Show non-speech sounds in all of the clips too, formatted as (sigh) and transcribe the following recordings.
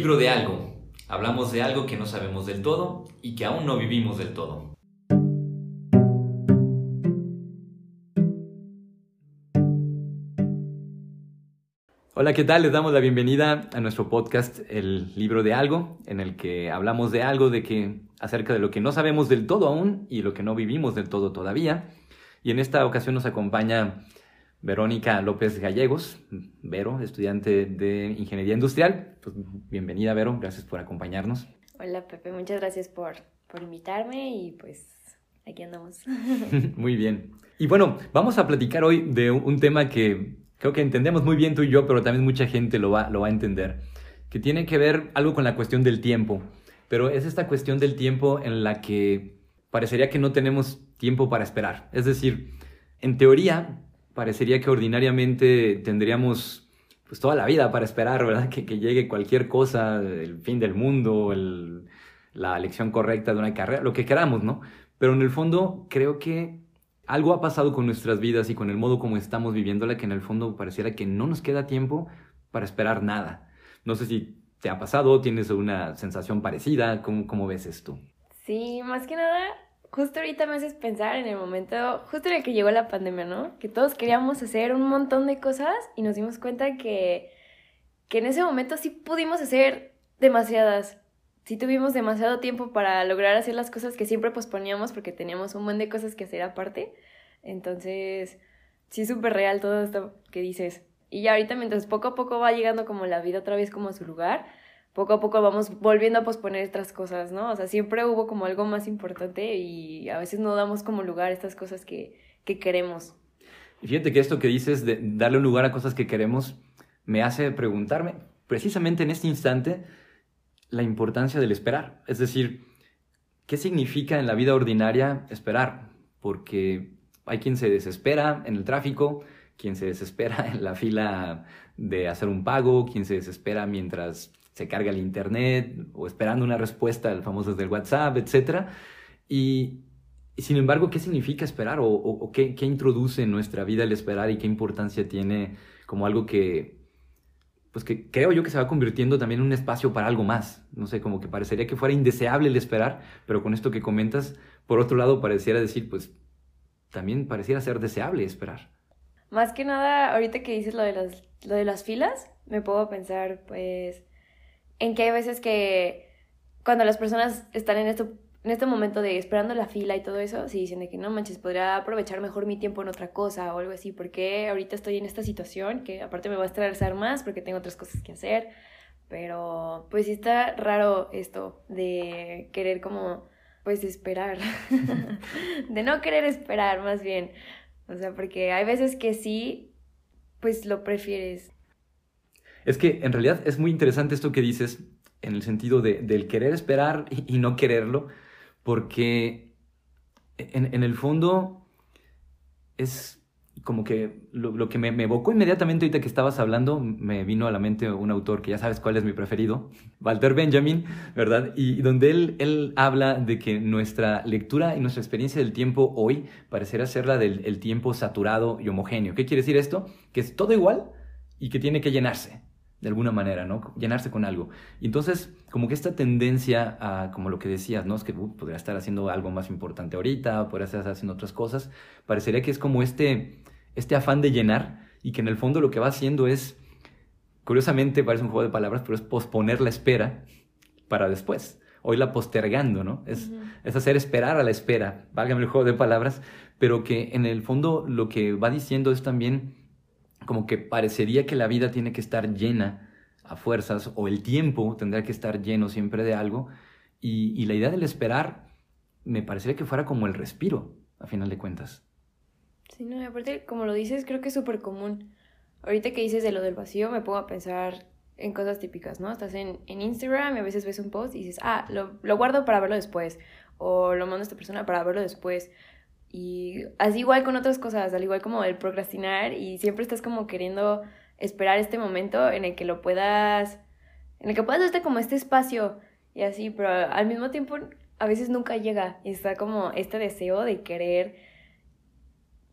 libro de algo. Hablamos de algo que no sabemos del todo y que aún no vivimos del todo. Hola, ¿qué tal? Les damos la bienvenida a nuestro podcast El libro de algo, en el que hablamos de algo de que acerca de lo que no sabemos del todo aún y lo que no vivimos del todo todavía. Y en esta ocasión nos acompaña Verónica López Gallegos, Vero, estudiante de Ingeniería Industrial. Pues, bienvenida, Vero, gracias por acompañarnos. Hola, Pepe, muchas gracias por, por invitarme y pues aquí andamos. (laughs) muy bien. Y bueno, vamos a platicar hoy de un tema que creo que entendemos muy bien tú y yo, pero también mucha gente lo va, lo va a entender, que tiene que ver algo con la cuestión del tiempo. Pero es esta cuestión del tiempo en la que parecería que no tenemos tiempo para esperar. Es decir, en teoría, parecería que ordinariamente tendríamos pues toda la vida para esperar, ¿verdad? Que, llegue cualquier cosa, el fin del mundo, la elección correcta de una carrera, lo que queramos, ¿no? Pero en el fondo creo que algo ha pasado con nuestras vidas y con el modo como estamos viviéndola que en el fondo pareciera que no nos queda tiempo para esperar nada. No sé si te ha pasado, tienes una sensación parecida, ¿cómo, cómo ves esto? Sí, más que nada justo ahorita me haces pensar en el momento, justo en el que llegó la pandemia, ¿no? Que todos queríamos hacer un montón de cosas y nos dimos cuenta que, que en ese momento sí pudimos hacer demasiadas. Sí tuvimos demasiado tiempo para lograr hacer las cosas que siempre posponíamos porque teníamos un buen de cosas que hacer aparte. Entonces, sí súper real todo esto que dices. Y ya ahorita mientras poco a poco va llegando como la vida otra vez como a su lugar, poco a poco vamos volviendo a posponer otras cosas, ¿no? O sea, siempre hubo como algo más importante y a veces no damos como lugar a estas cosas que, que queremos. Y fíjate que esto que dices de darle un lugar a cosas que queremos me hace preguntarme, precisamente en este instante, la importancia del esperar. Es decir, ¿qué significa en la vida ordinaria esperar? Porque hay quien se desespera en el tráfico, quien se desespera (laughs) en la fila de hacer un pago, quien se desespera mientras se carga el internet o esperando una respuesta al famoso del WhatsApp, etc. Y, sin embargo, ¿qué significa esperar o, qué, introduce en nuestra vida el esperar y qué importancia tiene como algo que, pues que creo yo que se va convirtiendo también en un espacio para algo más. No sé, como que parecería que fuera indeseable el esperar, pero con esto que comentas, por otro lado, pareciera decir, pues también pareciera ser deseable esperar. Más que nada, ahorita que dices lo de las, lo de las filas, me puedo pensar, pues, en que hay veces que cuando las personas están en esto en este momento de esperando la fila y todo eso, sí dicen de que no manches, podría aprovechar mejor mi tiempo en otra cosa o algo así, porque ahorita estoy en esta situación que aparte me va a estresar más porque tengo otras cosas que hacer, pero pues sí está raro esto de querer como pues esperar, (laughs) de no querer esperar más bien, o sea, porque hay veces que sí, pues lo prefieres. Es que en realidad es muy interesante esto que dices en el sentido de, del querer esperar y, no quererlo, porque en, el fondo es como que lo, que me, evocó inmediatamente ahorita que estabas hablando, me vino a la mente un autor que ya sabes cuál es mi preferido, (laughs) Walter Benjamin, ¿verdad? Y donde él, él habla de que nuestra lectura y nuestra experiencia del tiempo hoy parecerá ser la del el tiempo saturado y homogéneo. ¿Qué quiere decir esto? Que es todo igual y que tiene que llenarse de alguna manera, ¿no? Llenarse con algo. Y entonces, como que esta tendencia a, como lo que decías, ¿no? Es que uh, podría estar haciendo algo más importante ahorita, podría estar haciendo otras cosas, parecería que es como este, este afán de llenar y que en el fondo lo que va haciendo es, curiosamente parece un juego de palabras, pero es posponer la espera para después. Hoy la postergando, ¿no? Es, es hacer esperar a la espera, válgame el juego de palabras, pero que en el fondo lo que va diciendo es también como que parecería que la vida tiene que estar llena a fuerzas o el tiempo tendría que estar lleno siempre de algo y, la idea del esperar me parecería que fuera como el respiro, a final de cuentas. Sí, no, aparte, como lo dices, creo que es súper común. Ahorita que dices de lo del vacío, me pongo a pensar en cosas típicas, ¿no? Estás en, en Instagram y a veces ves un post y dices, ah, lo, lo guardo para verlo después, o lo mando a esta persona para verlo después, y así igual con otras cosas, al igual como el procrastinar y siempre estás como queriendo esperar este momento en el que lo puedas, en el que puedas darte como este espacio y así, pero al mismo tiempo a veces nunca llega y está como este deseo de querer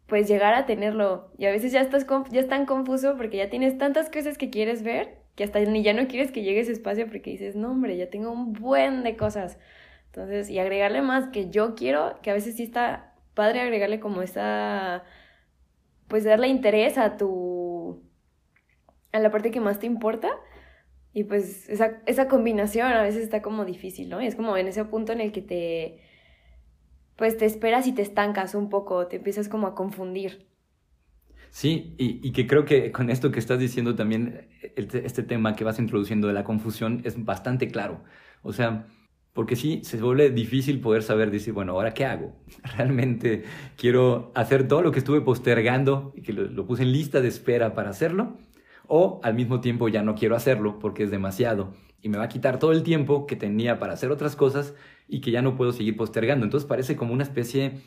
pues llegar a tenerlo y a veces ya estás ya tan confuso porque ya tienes tantas cosas que quieres ver que hasta ni ya no quieres que llegue ese espacio porque dices, no, hombre, ya tengo un buen de cosas. Entonces, y agregarle más que yo quiero, que a veces sí está padre agregarle como esa, pues darle interés a tu, a la parte que más te importa. Y pues esa, esa combinación a veces está como difícil, ¿no? Y es como en ese punto en el que te, pues te esperas y te estancas un poco, te empiezas como a confundir. Sí, y, que creo que con esto que estás diciendo también, este tema que vas introduciendo de la confusión es bastante claro. O sea, porque sí, se vuelve difícil poder saber, decir, bueno, ¿ahora qué hago? (laughs) ¿Realmente quiero hacer todo lo que estuve postergando y que lo, puse en lista de espera para hacerlo? ¿O al mismo tiempo ya no quiero hacerlo porque es demasiado y me va a quitar todo el tiempo que tenía para hacer otras cosas y que ya no puedo seguir postergando? Entonces parece como una especie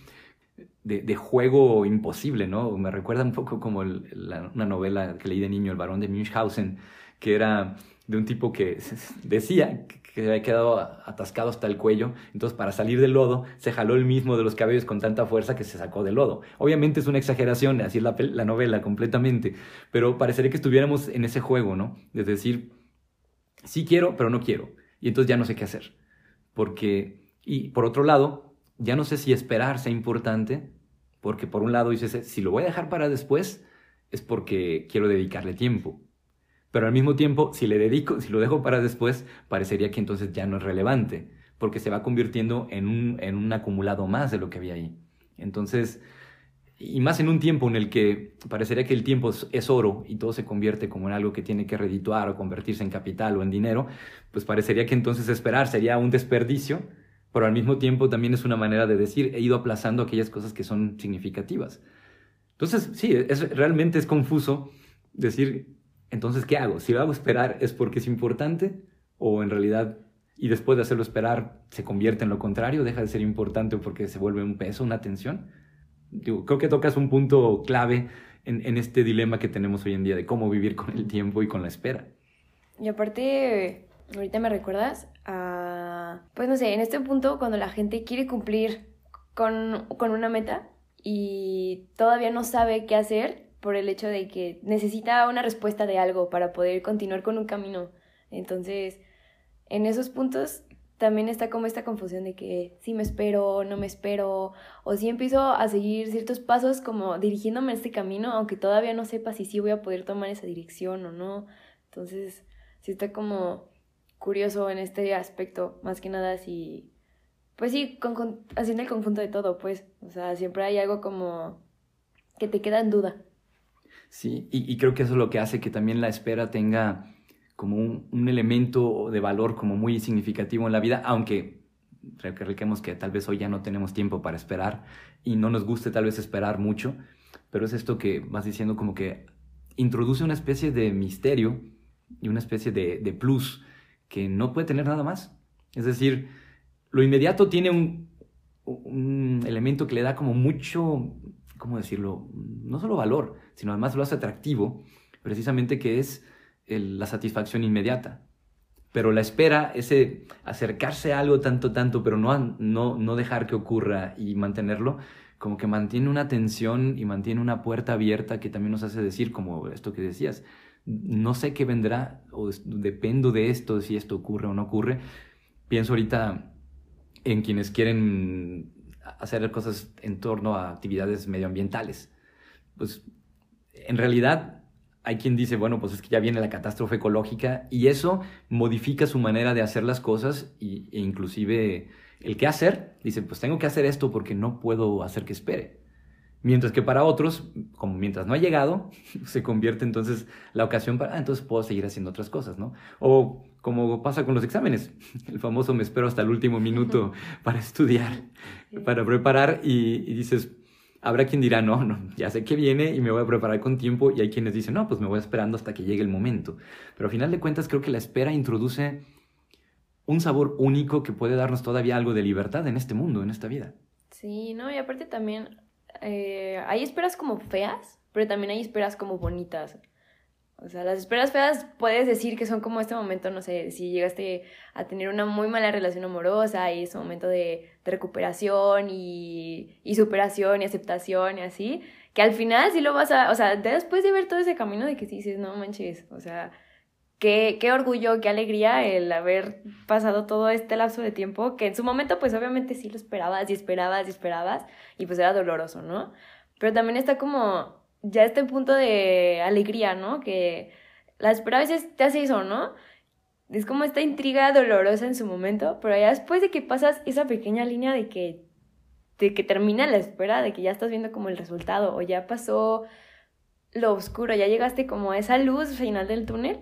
de, juego imposible, ¿no? Me recuerda un poco como una novela que leí de niño, El varón de Münchhausen, que era de un tipo que decía que había quedado atascado hasta el cuello, entonces para salir del lodo se jaló el mismo de los cabellos con tanta fuerza que se sacó del lodo. Obviamente es una exageración, así es la, la novela completamente, pero parecería que estuviéramos en ese juego, ¿no? Es decir, sí quiero, pero no quiero, y entonces ya no sé qué hacer, porque, y por otro lado, ya no sé si esperar sea importante, porque por un lado dices, si lo voy a dejar para después, es porque quiero dedicarle tiempo pero al mismo tiempo, si le dedico, si lo dejo para después, parecería que entonces ya no es relevante, porque se va convirtiendo en un, en un acumulado más de lo que había ahí. Entonces, y más en un tiempo en el que parecería que el tiempo es oro y todo se convierte como en algo que tiene que redituar o convertirse en capital o en dinero, pues parecería que entonces esperar sería un desperdicio, pero al mismo tiempo también es una manera de decir, he ido aplazando aquellas cosas que son significativas. Entonces, sí, es, realmente es confuso decir, entonces, ¿qué hago? Si lo hago esperar, ¿es porque es importante? ¿O en realidad, y después de hacerlo esperar, se convierte en lo contrario? ¿Deja de ser importante porque se vuelve un peso, una tensión? creo que tocas un punto clave en, este dilema que tenemos hoy en día de cómo vivir con el tiempo y con la espera. Y aparte, ahorita me recuerdas a, pues no sé, en este punto cuando la gente quiere cumplir con, con una meta y todavía no sabe qué hacer, por el hecho de que necesita una respuesta de algo para poder continuar con un camino. Entonces, en esos puntos también está como esta confusión de que si me espero, no me espero, o si empiezo a seguir ciertos pasos como dirigiéndome a este camino, aunque todavía no sepa si sí voy a poder tomar esa dirección o no. Entonces, sí está como curioso en este aspecto, más que nada si, pues sí, haciendo el conjunto de todo, pues, o sea, siempre hay algo como que te queda en duda. Sí, y, creo que eso es lo que hace que también la espera tenga como un, elemento de valor como muy significativo en la vida, aunque recalquemos que tal vez hoy ya no tenemos tiempo para esperar y no nos guste tal vez esperar mucho, pero es esto que vas diciendo como que introduce una especie de misterio y una especie de, de plus que no puede tener nada más. Es decir, lo inmediato tiene un, un elemento que le da como mucho, ¿cómo decirlo? No solo valor, sino además lo hace atractivo, precisamente que es la satisfacción inmediata. Pero la espera, ese acercarse a algo tanto, tanto, pero no, no, no dejar que ocurra y mantenerlo, como que mantiene una tensión y mantiene una puerta abierta que también nos hace decir, como esto que decías, no sé qué vendrá, o dependo de esto, si esto ocurre o no ocurre. Pienso ahorita en quienes quieren hacer cosas en torno a actividades medioambientales. Pues en realidad hay quien dice, bueno, pues es que ya viene la catástrofe ecológica y eso modifica su manera de hacer las cosas y, e inclusive el qué hacer, dice, pues tengo que hacer esto porque no puedo hacer que espere. Mientras que para otros, como mientras no ha llegado, (laughs) se convierte entonces la ocasión para, ah, entonces puedo seguir haciendo otras cosas, ¿no? O como pasa con los exámenes, el famoso me espero hasta el último minuto (laughs) para estudiar, para preparar y, dices, habrá quien dirá, no, no, ya sé que viene y me voy a preparar con tiempo y hay quienes dicen, no, pues me voy esperando hasta que llegue el momento. Pero al final de cuentas creo que la espera introduce un sabor único que puede darnos todavía algo de libertad en este mundo, en esta vida. Sí, no, y aparte también eh, hay esperas como feas, pero también hay esperas como bonitas. O sea, las esperas feas puedes decir que son como este momento, no sé, si llegaste a tener una muy mala relación amorosa y ese momento de, recuperación y, y, superación y aceptación y así, que al final sí lo vas a, o sea, después de ver todo ese camino de que sí dices, no manches, o sea, qué, qué orgullo, qué alegría el haber pasado todo este lapso de tiempo, que en su momento pues obviamente sí lo esperabas y esperabas y esperabas y pues era doloroso, ¿no? Pero también está como ya este punto de alegría, ¿no? Que la espera a veces te hace eso, ¿no? Es como esta intriga dolorosa en su momento, pero ya después de que pasas esa pequeña línea de que, de que termina la espera, de que ya estás viendo como el resultado, o ya pasó lo oscuro, ya llegaste como a esa luz final del túnel,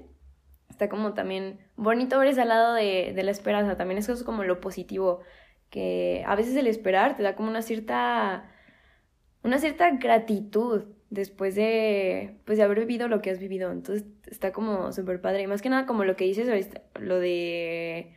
está como también bonito ver ese lado de, de la esperanza, también eso es como lo positivo, que a veces el esperar te da como una cierta, una cierta gratitud después de, pues, de haber vivido lo que has vivido. Entonces está como súper padre. Y más que nada como lo que dices ahorita, lo de,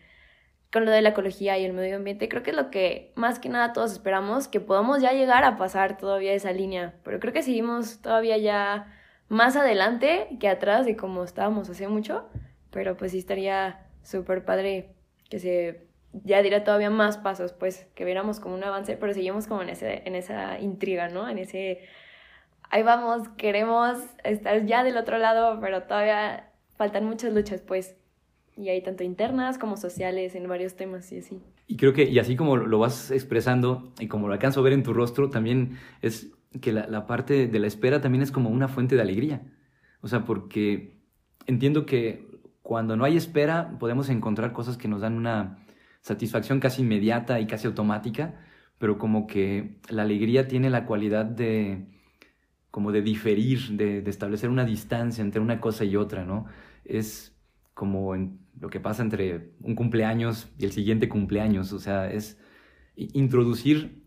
con lo de la ecología y el medio ambiente, creo que es lo que más que nada todos esperamos, que podamos ya llegar a pasar todavía esa línea. Pero creo que seguimos todavía ya más adelante que atrás de como estábamos hace mucho. Pero pues sí estaría súper padre que se ya diera todavía más pasos, pues que viéramos como un avance, pero seguimos como en, ese, en esa intriga, ¿no? En ese ahí vamos, queremos estar ya del otro lado, pero todavía faltan muchas luchas, pues. Y hay tanto internas como sociales en varios temas y así. Y creo que, y así como lo vas expresando y como lo alcanzo a ver en tu rostro, también es que la, la parte de la espera también es como una fuente de alegría. O sea, porque entiendo que cuando no hay espera podemos encontrar cosas que nos dan una satisfacción casi inmediata y casi automática, pero como que la alegría tiene la cualidad de, como de diferir, de, establecer una distancia entre una cosa y otra, ¿no? Es como lo que pasa entre un cumpleaños y el siguiente cumpleaños, o sea, es introducir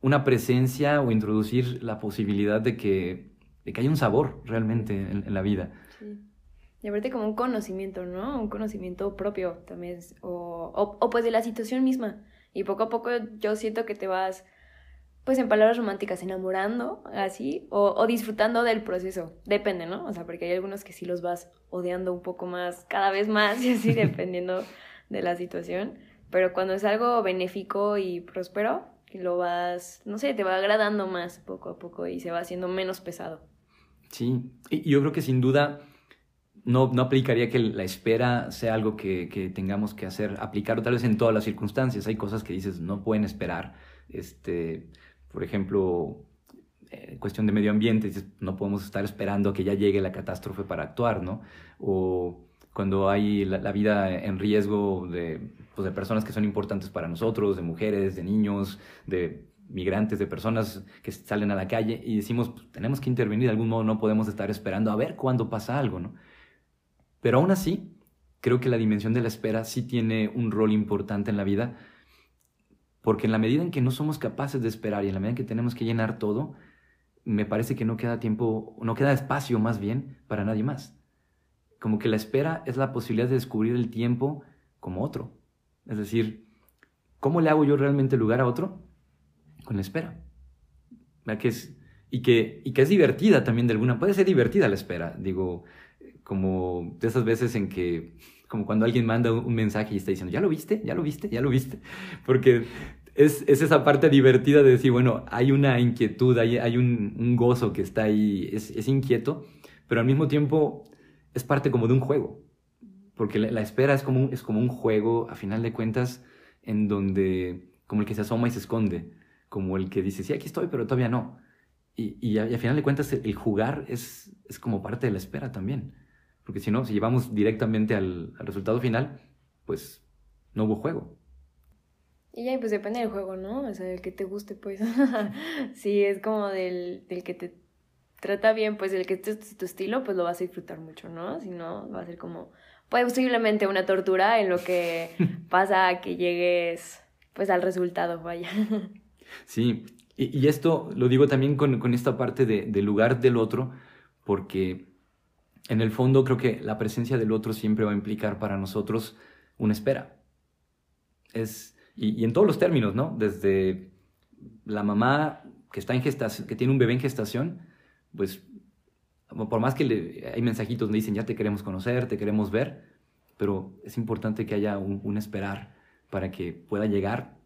una presencia o introducir la posibilidad de que, de que haya un sabor realmente en, la vida. Sí. Y aparte como un conocimiento, ¿no? Un conocimiento propio también, o, o, o pues de la situación misma. Y poco a poco yo siento que te vas pues en palabras románticas, enamorando, así, o, disfrutando del proceso. Depende, ¿no? O sea, porque hay algunos que sí los vas odiando un poco más, cada vez más, (laughs) y así, dependiendo de la situación. Pero cuando es algo benéfico y próspero, lo vas, no sé, te va agradando más poco a poco y se va haciendo menos pesado. Sí, y yo creo que sin duda no, no aplicaría que la espera sea algo que, que tengamos que hacer, aplicar tal vez en todas las circunstancias. Hay cosas que dices no pueden esperar. Este, por ejemplo, en eh, cuestión de medio ambiente, no podemos estar esperando a que ya llegue la catástrofe para actuar, ¿no? O cuando hay la, vida en riesgo de, pues, de personas que son importantes para nosotros, de mujeres, de niños, de migrantes, de personas que salen a la calle y decimos, pues, tenemos que intervenir de algún modo, no podemos estar esperando a ver cuándo pasa algo, ¿no? Pero aún así, creo que la dimensión de la espera sí tiene un rol importante en la vida porque en la medida en que no somos capaces de esperar y en la medida en que tenemos que llenar todo, me parece que no queda tiempo, no queda espacio más bien para nadie más. Como que la espera es la posibilidad de descubrir el tiempo como otro. Es decir, ¿cómo le hago yo realmente lugar a otro? Con la espera. Que es, y, que, y que es divertida también de alguna, puede ser divertida la espera, digo, como de esas veces en que como cuando alguien manda un mensaje y está diciendo, ¿ya lo viste? ¿Ya lo viste? ¿Ya lo viste? Porque es, esa parte divertida de decir, bueno, hay una inquietud, hay, hay un, gozo que está ahí, es, inquieto, pero al mismo tiempo es parte como de un juego, porque la, espera es como, un, es como un juego, a final de cuentas, en donde, como el que se asoma y se esconde, como el que dice, sí, aquí estoy, pero todavía no. Y, y, a, final de cuentas el jugar es, es como parte de la espera también, porque si no, si llevamos directamente al, al resultado final, pues no hubo juego. Y ya, pues depende del juego, ¿no? O sea, el que te guste, pues. (laughs) si es como del, del que te trata bien, pues el que es tu estilo, pues lo vas a disfrutar mucho, ¿no? Si no, va a ser como posiblemente una tortura en lo que (laughs) pasa a que llegues pues al resultado, vaya. (laughs) sí, y, y esto lo digo también con, con esta parte de, del lugar del otro, porque en el fondo creo que la presencia del otro siempre va a implicar para nosotros una espera. Es y, en todos los términos, ¿no? Desde la mamá que está en gestación, que tiene un bebé en gestación, pues por más que le, hay mensajitos donde dicen ya te queremos conocer, te queremos ver, pero es importante que haya un, esperar para que pueda llegar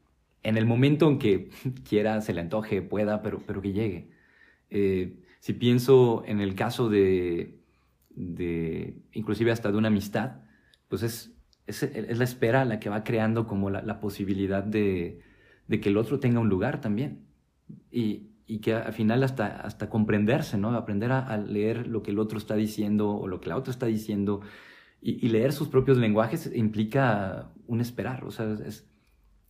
en el momento en que (laughs) quiera, se le antoje, pueda, pero, pero que llegue. Eh, si pienso en el caso de, de, inclusive hasta de una amistad, pues es, es, la espera la que va creando como la, posibilidad de, de, que el otro tenga un lugar también. Y, y que al final hasta, hasta comprenderse, ¿no? Aprender a, leer lo que el otro está diciendo o lo que la otra está diciendo y, leer sus propios lenguajes implica un esperar, o sea, es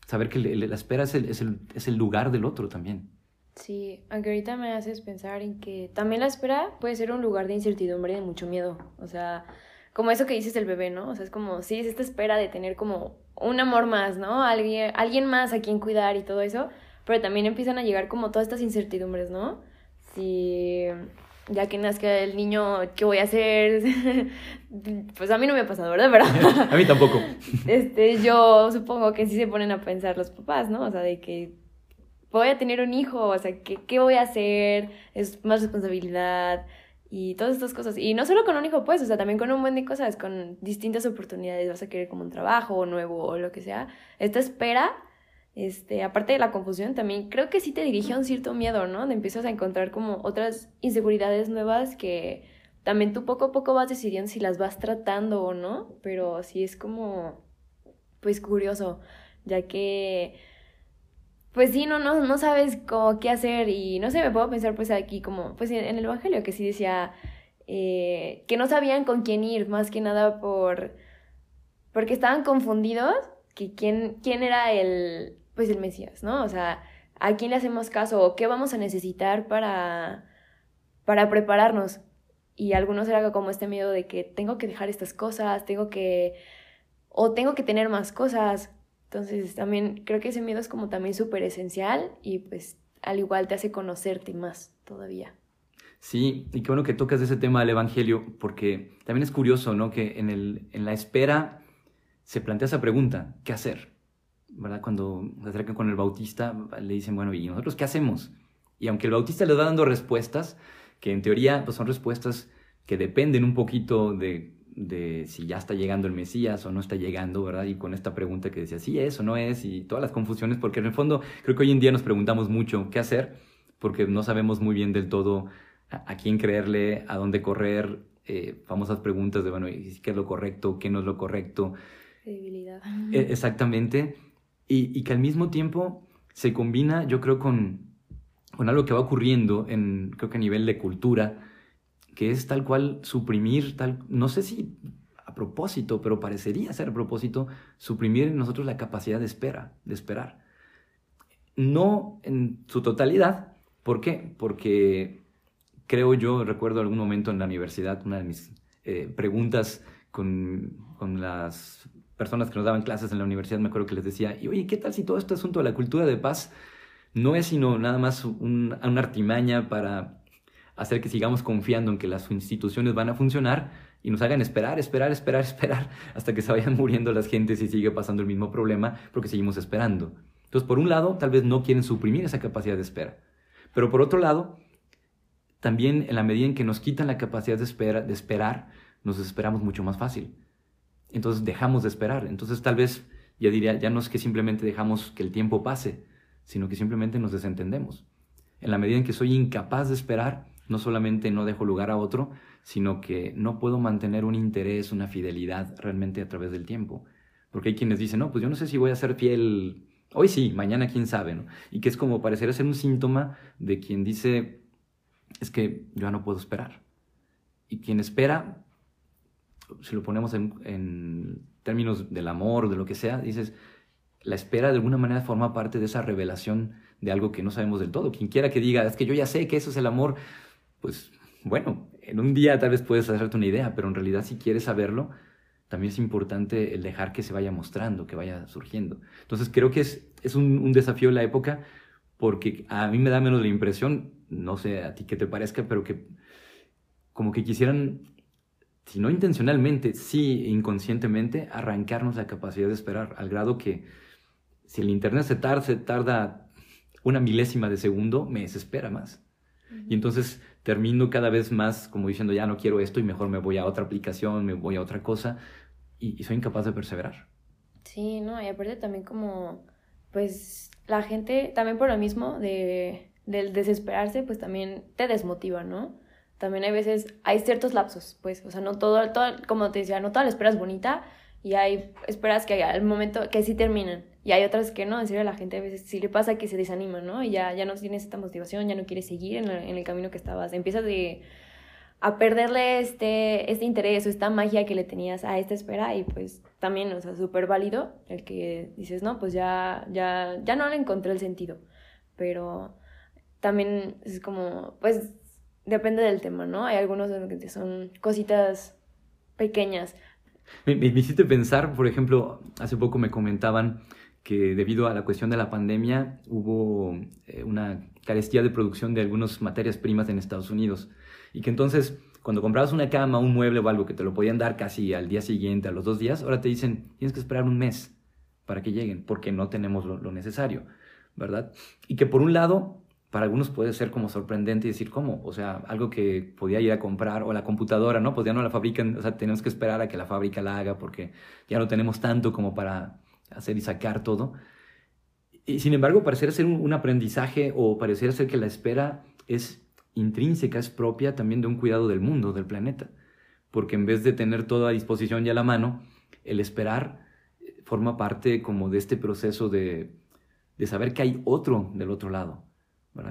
saber que la espera es el, es, el, es el lugar del otro también. Sí, aunque ahorita me haces pensar en que también la espera puede ser un lugar de incertidumbre y de mucho miedo, o sea, como eso que dices del bebé, ¿no? O sea, es como, sí, es esta espera de tener como un amor más, ¿no? Alguien, alguien más a quien cuidar y todo eso, pero también empiezan a llegar como todas estas incertidumbres, ¿no? Si ya que nazca el niño, ¿qué voy a hacer? (laughs) pues a mí no me ha pasado, ¿verdad? Pero (laughs) a mí tampoco. (laughs) este, yo supongo que sí se ponen a pensar los papás, ¿no? O sea, de que voy a tener un hijo, o sea, ¿qué, qué voy a hacer? Es más responsabilidad y todas estas cosas. Y no solo con un hijo, pues, o sea, también con un buen de cosas, con distintas oportunidades, vas a querer como un trabajo nuevo o lo que sea. Esta espera este, aparte de la confusión, también creo que sí te dirige a un cierto miedo, ¿no? Donde empiezas a encontrar como otras inseguridades nuevas que también tú poco a poco vas decidiendo si las vas tratando o no, pero sí es como, pues curioso, ya que, pues sí, no, no, no sabes cómo qué hacer y no sé, me puedo pensar pues aquí como, pues en el Evangelio que sí decía eh, que no sabían con quién ir, más que nada por, porque estaban confundidos que quién, quién era el, pues el Mesías, ¿no? O sea, ¿a quién le hacemos caso o qué vamos a necesitar para, para prepararnos? Y algunos era como este miedo de que tengo que dejar estas cosas, tengo que, o tengo que tener más cosas. Entonces también creo que ese miedo es como también súper esencial y pues al igual te hace conocerte más todavía. Sí, y qué bueno que tocas ese tema del Evangelio, porque también es curioso, ¿no? Que en, el, en la espera se plantea esa pregunta, ¿qué hacer? ¿verdad? Cuando se acercan con el bautista, le dicen, bueno, ¿y nosotros qué hacemos? Y aunque el bautista le va dando respuestas, que en teoría pues, son respuestas que dependen un poquito de, de, si ya está llegando el Mesías o no está llegando, ¿verdad? Y con esta pregunta que decía, sí es o no es, y todas las confusiones, porque en el fondo creo que hoy en día nos preguntamos mucho qué hacer, porque no sabemos muy bien del todo a, quién creerle, a dónde correr, eh, famosas preguntas de, bueno, ¿qué es lo correcto? ¿Qué no es lo correcto? Credibilidad. E, exactamente y, que al mismo tiempo se combina, yo creo, con, con algo que va ocurriendo, en, creo que a nivel de cultura, que es tal cual suprimir, tal, no sé si a propósito, pero parecería ser a propósito, suprimir en nosotros la capacidad de espera, de esperar. No en su totalidad, ¿por qué? Porque creo yo, recuerdo algún momento en la universidad, una de mis eh, preguntas con, con las personas que nos daban clases en la universidad, me acuerdo que les decía, y oye, ¿qué tal si todo este asunto de la cultura de paz no es sino nada más una artimaña para hacer que sigamos confiando en que las instituciones van a funcionar y nos hagan esperar, esperar, esperar, (laughs) esperar hasta que se vayan muriendo las gentes y sigue pasando el mismo problema porque seguimos esperando. Entonces, por un lado, tal vez no quieren suprimir esa capacidad de espera, pero por otro lado, también en la medida en que nos quitan la capacidad de, espera, de esperar, nos desesperamos mucho más fácil entonces dejamos de esperar. Entonces tal vez, ya diría, ya no es que simplemente dejamos que el tiempo pase, sino que simplemente nos desentendemos. En la medida en que soy incapaz de esperar, no solamente no dejo lugar a otro, sino que no puedo mantener un interés, una fidelidad realmente a través del tiempo. Porque hay quienes dicen, no, pues yo no sé si voy a ser fiel hoy sí, mañana quién sabe, ¿no? Y que es como parecer ser un síntoma de quien dice, es que yo ya no puedo esperar. Y quien espera si lo ponemos en, términos del amor, de lo que sea, dices, la espera de alguna manera forma parte de esa revelación de algo que no sabemos del todo. Quien quiera que diga, es que yo ya sé que eso es el amor, pues bueno, en un día tal vez puedes hacerte una idea, pero en realidad si quieres saberlo, también es importante el dejar que se vaya mostrando, que vaya surgiendo. Entonces creo que es, es un, un desafío en la época porque a mí me da menos la impresión, no sé a ti qué te parezca, pero que como que quisieran si no intencionalmente, sí inconscientemente, arrancarnos la capacidad de esperar, al grado que si el Internet se tarda, se tarda una milésima de segundo, me desespera más. Y entonces termino cada vez más como diciendo, ya no quiero esto y mejor me voy a otra aplicación, me voy a otra cosa y, soy incapaz de perseverar. Sí, no, y aparte también como, pues la gente, también por lo mismo de, del desesperarse, pues también te desmotiva, ¿no? también hay veces, hay ciertos lapsos, pues, o sea, no todo, todo como te decía, no toda la espera es bonita y hay esperas que al momento que sí terminan y hay otras que no, en serio a la gente a veces sí le pasa que se desanima, ¿no? Y ya, ya no tienes esta motivación, ya no quieres seguir en, en el camino que estabas, empiezas de, a perderle este, este interés o esta magia que le tenías a esta espera y pues también, o sea, súper válido el que dices, no, pues ya, ya, ya no le encontré el sentido, pero también es como, pues depende del tema, ¿no? Hay algunos que son cositas pequeñas. Me, me, hiciste pensar, por ejemplo, hace poco me comentaban que debido a la cuestión de la pandemia hubo eh, una carestía de producción de algunas materias primas en Estados Unidos y que entonces cuando comprabas una cama, un mueble o algo que te lo podían dar casi al día siguiente, a los dos días, ahora te dicen tienes que esperar un mes para que lleguen porque no tenemos lo necesario, ¿verdad? Y que por un lado para algunos puede ser como sorprendente decir, ¿cómo? O sea, algo que podía ir a comprar, o la computadora, ¿no? Pues ya no la fabrican, o sea, tenemos que esperar a que la fábrica la haga porque ya no tenemos tanto como para hacer y sacar todo. Y sin embargo, pareciera ser un, aprendizaje o pareciera ser que la espera es intrínseca, es propia también de un cuidado del mundo, del planeta. Porque en vez de tener todo a disposición y a la mano, el esperar forma parte como de este proceso de, de saber que hay otro del otro lado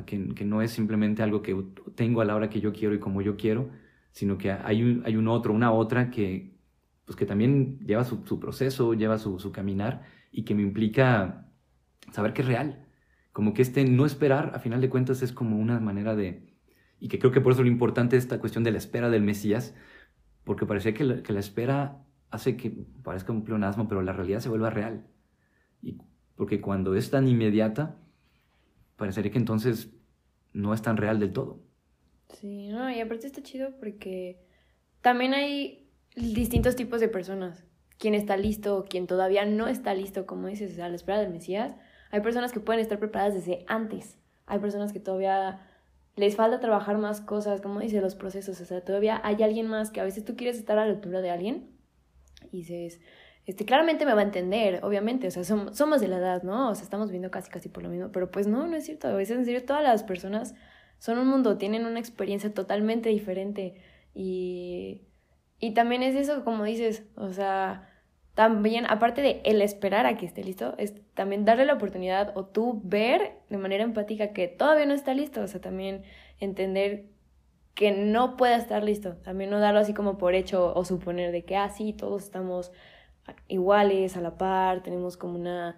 que, que, no es simplemente algo que tengo a la hora que yo quiero y como yo quiero, sino que hay un, hay un otro, una otra que, pues que también lleva su, proceso, lleva su, caminar y que me implica saber que es real. Como que este no esperar, a final de cuentas, es como una manera de... Y que creo que por eso lo importante es esta cuestión de la espera del Mesías, porque parece que la, que la espera hace que parezca un pleonasmo, pero la realidad se vuelva real. Y porque cuando es tan inmediata, parecería que entonces no es tan real del todo. Sí, no, y aparte está chido porque también hay distintos tipos de personas. Quien está listo, quien todavía no está listo, como dices, a la espera del Mesías. Hay personas que pueden estar preparadas desde antes. Hay personas que todavía les falta trabajar más cosas, como dice, los procesos. O sea, todavía hay alguien más que a veces tú quieres estar a la altura de alguien y dices, este, claramente me va a entender, obviamente, o sea, somos, de la edad, ¿no? O sea, estamos viendo casi, casi por lo mismo, pero pues no, no es cierto, a veces en serio todas las personas son un mundo, tienen una experiencia totalmente diferente y, y también es eso, como dices, o sea, también, aparte de el esperar a que esté listo, es también darle la oportunidad o tú ver de manera empática que todavía no está listo, o sea, también entender que no pueda estar listo, también no darlo así como por hecho o suponer de que, ah, sí, todos estamos iguales, a la par, tenemos como una,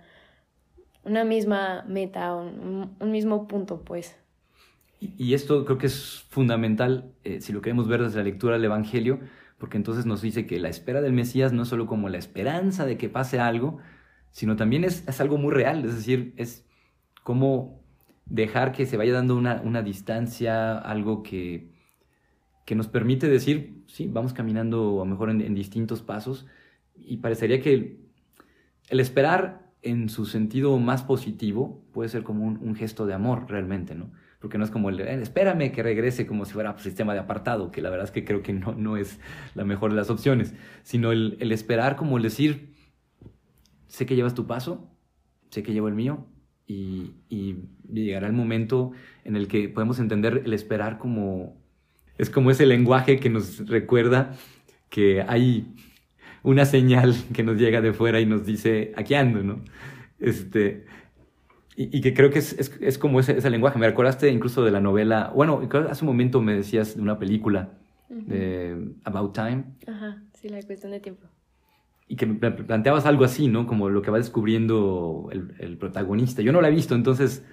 una misma meta, un, un mismo punto, pues. Y, esto creo que es fundamental eh, si lo queremos ver desde la lectura del Evangelio, porque entonces nos dice que la espera del Mesías no es solo como la esperanza de que pase algo, sino también es, es algo muy real, es decir, es como dejar que se vaya dando una, una distancia, algo que, que nos permite decir, sí, vamos caminando a lo mejor en, en distintos pasos, y parecería que el esperar en su sentido más positivo puede ser como un, gesto de amor realmente, ¿no? Porque no es como el de, espérame que regrese como si fuera un sistema de apartado, que la verdad es que creo que no, no es la mejor de las opciones, sino el, el esperar como el decir, sé que llevas tu paso, sé que llevo el mío, y, y, llegará el momento en el que podemos entender el esperar como, es como ese lenguaje que nos recuerda que hay una señal que nos llega de fuera y nos dice, aquí ando, ¿no? Este, y, que creo que es, es, es como ese, ese, lenguaje. Me recordaste incluso de la novela, bueno, hace un momento me decías de una película, de About Time. Ajá, sí, la cuestión de tiempo. Y que me planteabas algo así, ¿no? Como lo que va descubriendo el, el protagonista. Yo no la he visto, entonces...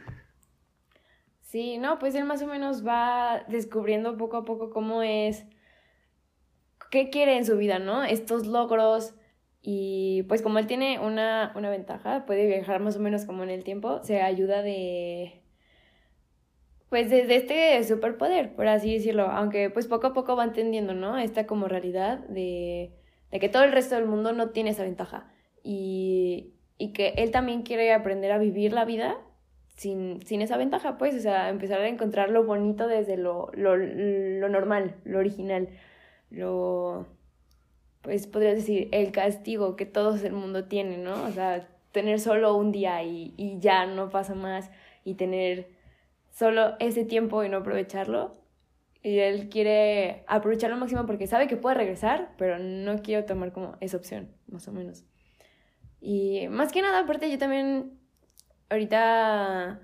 Sí, no, pues él más o menos va descubriendo poco a poco cómo es qué quiere en su vida, ¿no? Estos logros. Y pues como él tiene una, una ventaja, puede viajar más o menos como en el tiempo, se ayuda de... Pues desde este superpoder, por así decirlo, aunque pues poco a poco va entendiendo, ¿no? Esta como realidad de, de que todo el resto del mundo no tiene esa ventaja. Y, y que él también quiere aprender a vivir la vida sin, sin, esa ventaja, pues, o sea, empezar a encontrar lo bonito desde lo, lo, lo normal, lo original lo, pues podrías decir, el castigo que todo el mundo tiene, ¿no? O sea, tener solo un día y, y ya no pasa más y tener solo ese tiempo y no aprovecharlo, y él quiere aprovecharlo al máximo porque sabe que puede regresar, pero no quiere tomar como esa opción, más o menos. Y más que nada, aparte yo también ahorita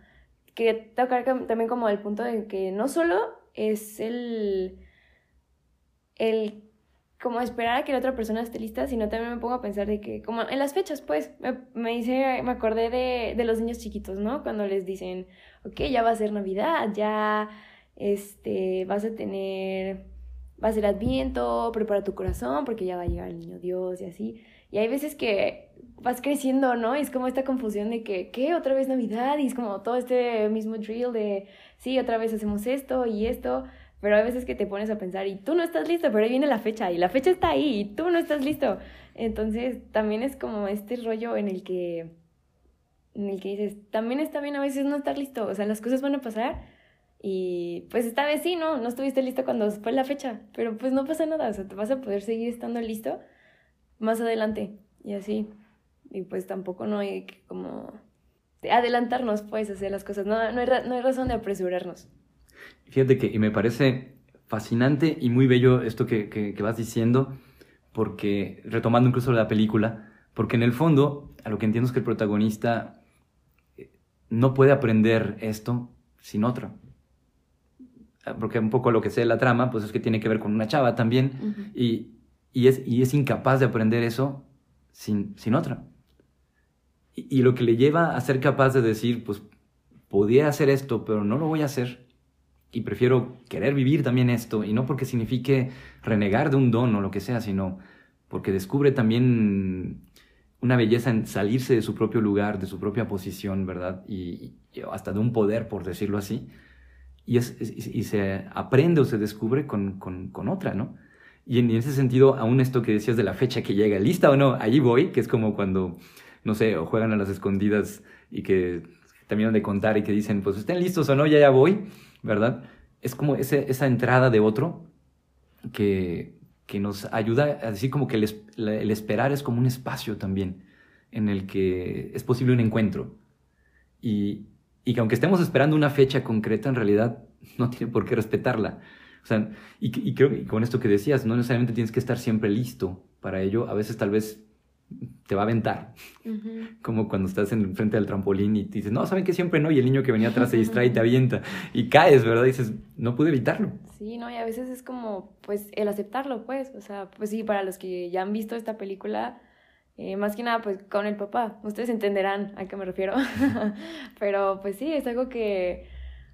quería tocar también como el punto de que no solo es el, el como esperar a que la otra persona esté lista, sino también me pongo a pensar de que, como en las fechas, pues, me, me hice, me acordé de, de los niños chiquitos, ¿no? Cuando les dicen, ok, ya va a ser Navidad, ya este, vas a tener, va a ser Adviento, prepara tu corazón porque ya va a llegar el niño Dios y así. Y hay veces que vas creciendo, ¿no? Y es como esta confusión de que, ¿qué? ¿Otra vez Navidad? Y es como todo este mismo drill de, sí, otra vez hacemos esto y esto. Pero hay veces que te pones a pensar y tú no estás listo, pero ahí viene la fecha y la fecha está ahí y tú no estás listo. Entonces también es como este rollo en el que, en el que dices, también está bien a veces no estar listo. O sea, las cosas van a pasar y pues esta vez sí, ¿no? No estuviste listo cuando fue la fecha, pero pues no pasa nada, o sea, te vas a poder seguir estando listo más adelante y así. Y pues tampoco no hay que como adelantarnos, pues, hacer las cosas. No, no, hay, no hay razón de apresurarnos. Fíjate que y me parece fascinante y muy bello esto que, que, que vas diciendo, porque retomando incluso la película, porque en el fondo, a lo que entiendo es que el protagonista eh, no puede aprender esto sin otra porque un poco lo que sé de la trama, pues es que tiene que ver con una chava también, y, y, es, y es incapaz de aprender eso sin, sin otra. Y, y, lo que le lleva a ser capaz de decir, pues podía hacer esto, pero no lo voy a hacer, y prefiero querer vivir también esto, y no porque signifique renegar de un don o lo que sea, sino porque descubre también una belleza en salirse de su propio lugar, de su propia posición, ¿verdad? y hasta de un poder, por decirlo así y, se aprende o se descubre con, con, con otra, ¿no? Y en, ese sentido, aún esto que decías de la fecha que llega, lista o no, allí voy, que es como cuando, no sé, o juegan a las escondidas y que terminan de contar y que dicen, pues estén listos o no, ya ya voy, ¿verdad? Es como esa entrada de otro que, que nos ayuda a decir como que el, esperar es como un espacio también en el que es posible un encuentro. Y, y que aunque estemos esperando una fecha concreta, en realidad (laughs) no tiene por qué respetarla. O sea, y, creo que con esto que decías, no necesariamente tienes que estar siempre listo para ello. A veces tal vez te va a aventar. Como cuando estás en frente del trampolín y te dices, no, ¿saben que siempre no? Y el niño que venía atrás se (laughs) distrae y te avienta. Y caes, ¿verdad? Y dices, no pude evitarlo. Sí, no, y a veces es como, pues, el aceptarlo, pues. O sea, pues sí, para los que ya han visto esta película, eh, más que nada, pues con el papá. Ustedes entenderán a qué me refiero. (laughs) Pero pues sí, es algo que,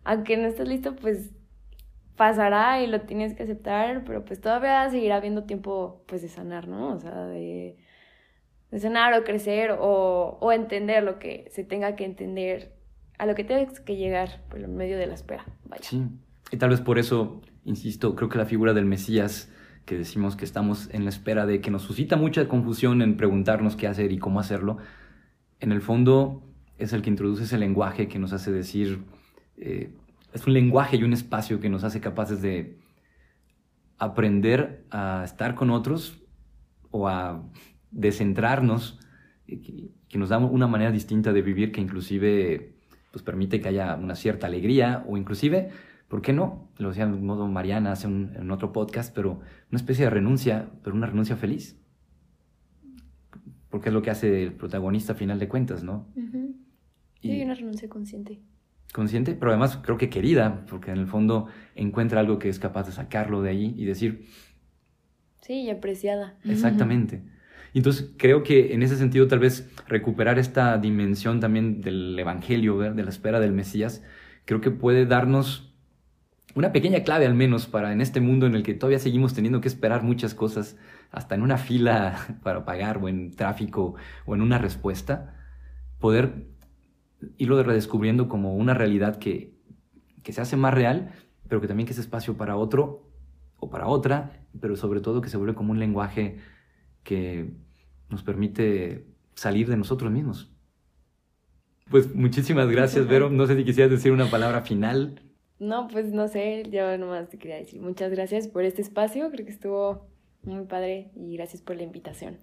aunque no estés listo, pues pasará y lo tienes que aceptar, pero pues todavía seguirá habiendo tiempo pues de sanar, ¿no? O sea, de, de o crecer o, o entender lo que se tenga que entender, a lo que tengas que llegar por el medio de la espera. Vaya. Sí, y tal vez por eso, insisto, creo que la figura del Mesías que decimos que estamos en la espera de que nos suscita mucha confusión en preguntarnos qué hacer y cómo hacerlo, en el fondo es el que introduce ese lenguaje que nos hace decir, eh, es un lenguaje y un espacio que nos hace capaces de aprender a estar con otros o a descentrarnos, que, que nos da una manera distinta de vivir que inclusive pues, permite que haya una cierta alegría o inclusive ¿Por qué no? Lo decía en modo Mariana hace un, en otro podcast, pero una especie de renuncia, pero una renuncia feliz. Porque es lo que hace el protagonista a final de cuentas, ¿no? Sí, una renuncia consciente. Consciente, pero además creo que querida, porque en el fondo encuentra algo que es capaz de sacarlo de ahí y decir... Sí, y apreciada. Exactamente. Y entonces creo que en ese sentido tal vez recuperar esta dimensión también del Evangelio, de la espera del Mesías, creo que puede darnos una pequeña clave al menos para en este mundo en el que todavía seguimos teniendo que esperar muchas cosas, hasta en una fila (laughs) para pagar o en tráfico o en una respuesta, poder irlo redescubriendo como una realidad que, que se hace más real, pero que también que es espacio para otro o para otra, pero sobre todo que se vuelve como un lenguaje que nos permite salir de nosotros mismos. Pues muchísimas gracias, Vero. No sé si quisieras decir una palabra final. No, pues no sé, yo nomás te quería decir muchas gracias por este espacio, creo que estuvo muy padre y gracias por la invitación.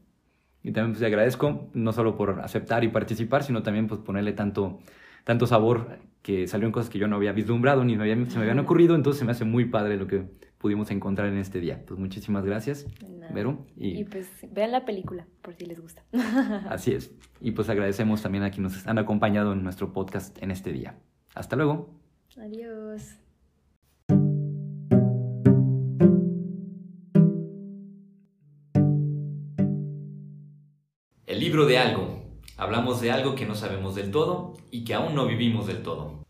Y también pues te agradezco, no solo por aceptar y participar, sino también pues ponerle tanto, tanto sabor que salió en cosas que yo no había vislumbrado ni me había, se me habían ocurrido, entonces se me hace muy padre lo que pudimos encontrar en este día. Pues muchísimas gracias, Vero. Y, pues vean la película por si les gusta. (laughs) Así es. Y pues agradecemos también a quienes nos han acompañado en nuestro podcast en este día. Hasta luego. Adiós. El libro de algo. Hablamos de algo que no sabemos del todo y que aún no vivimos del todo.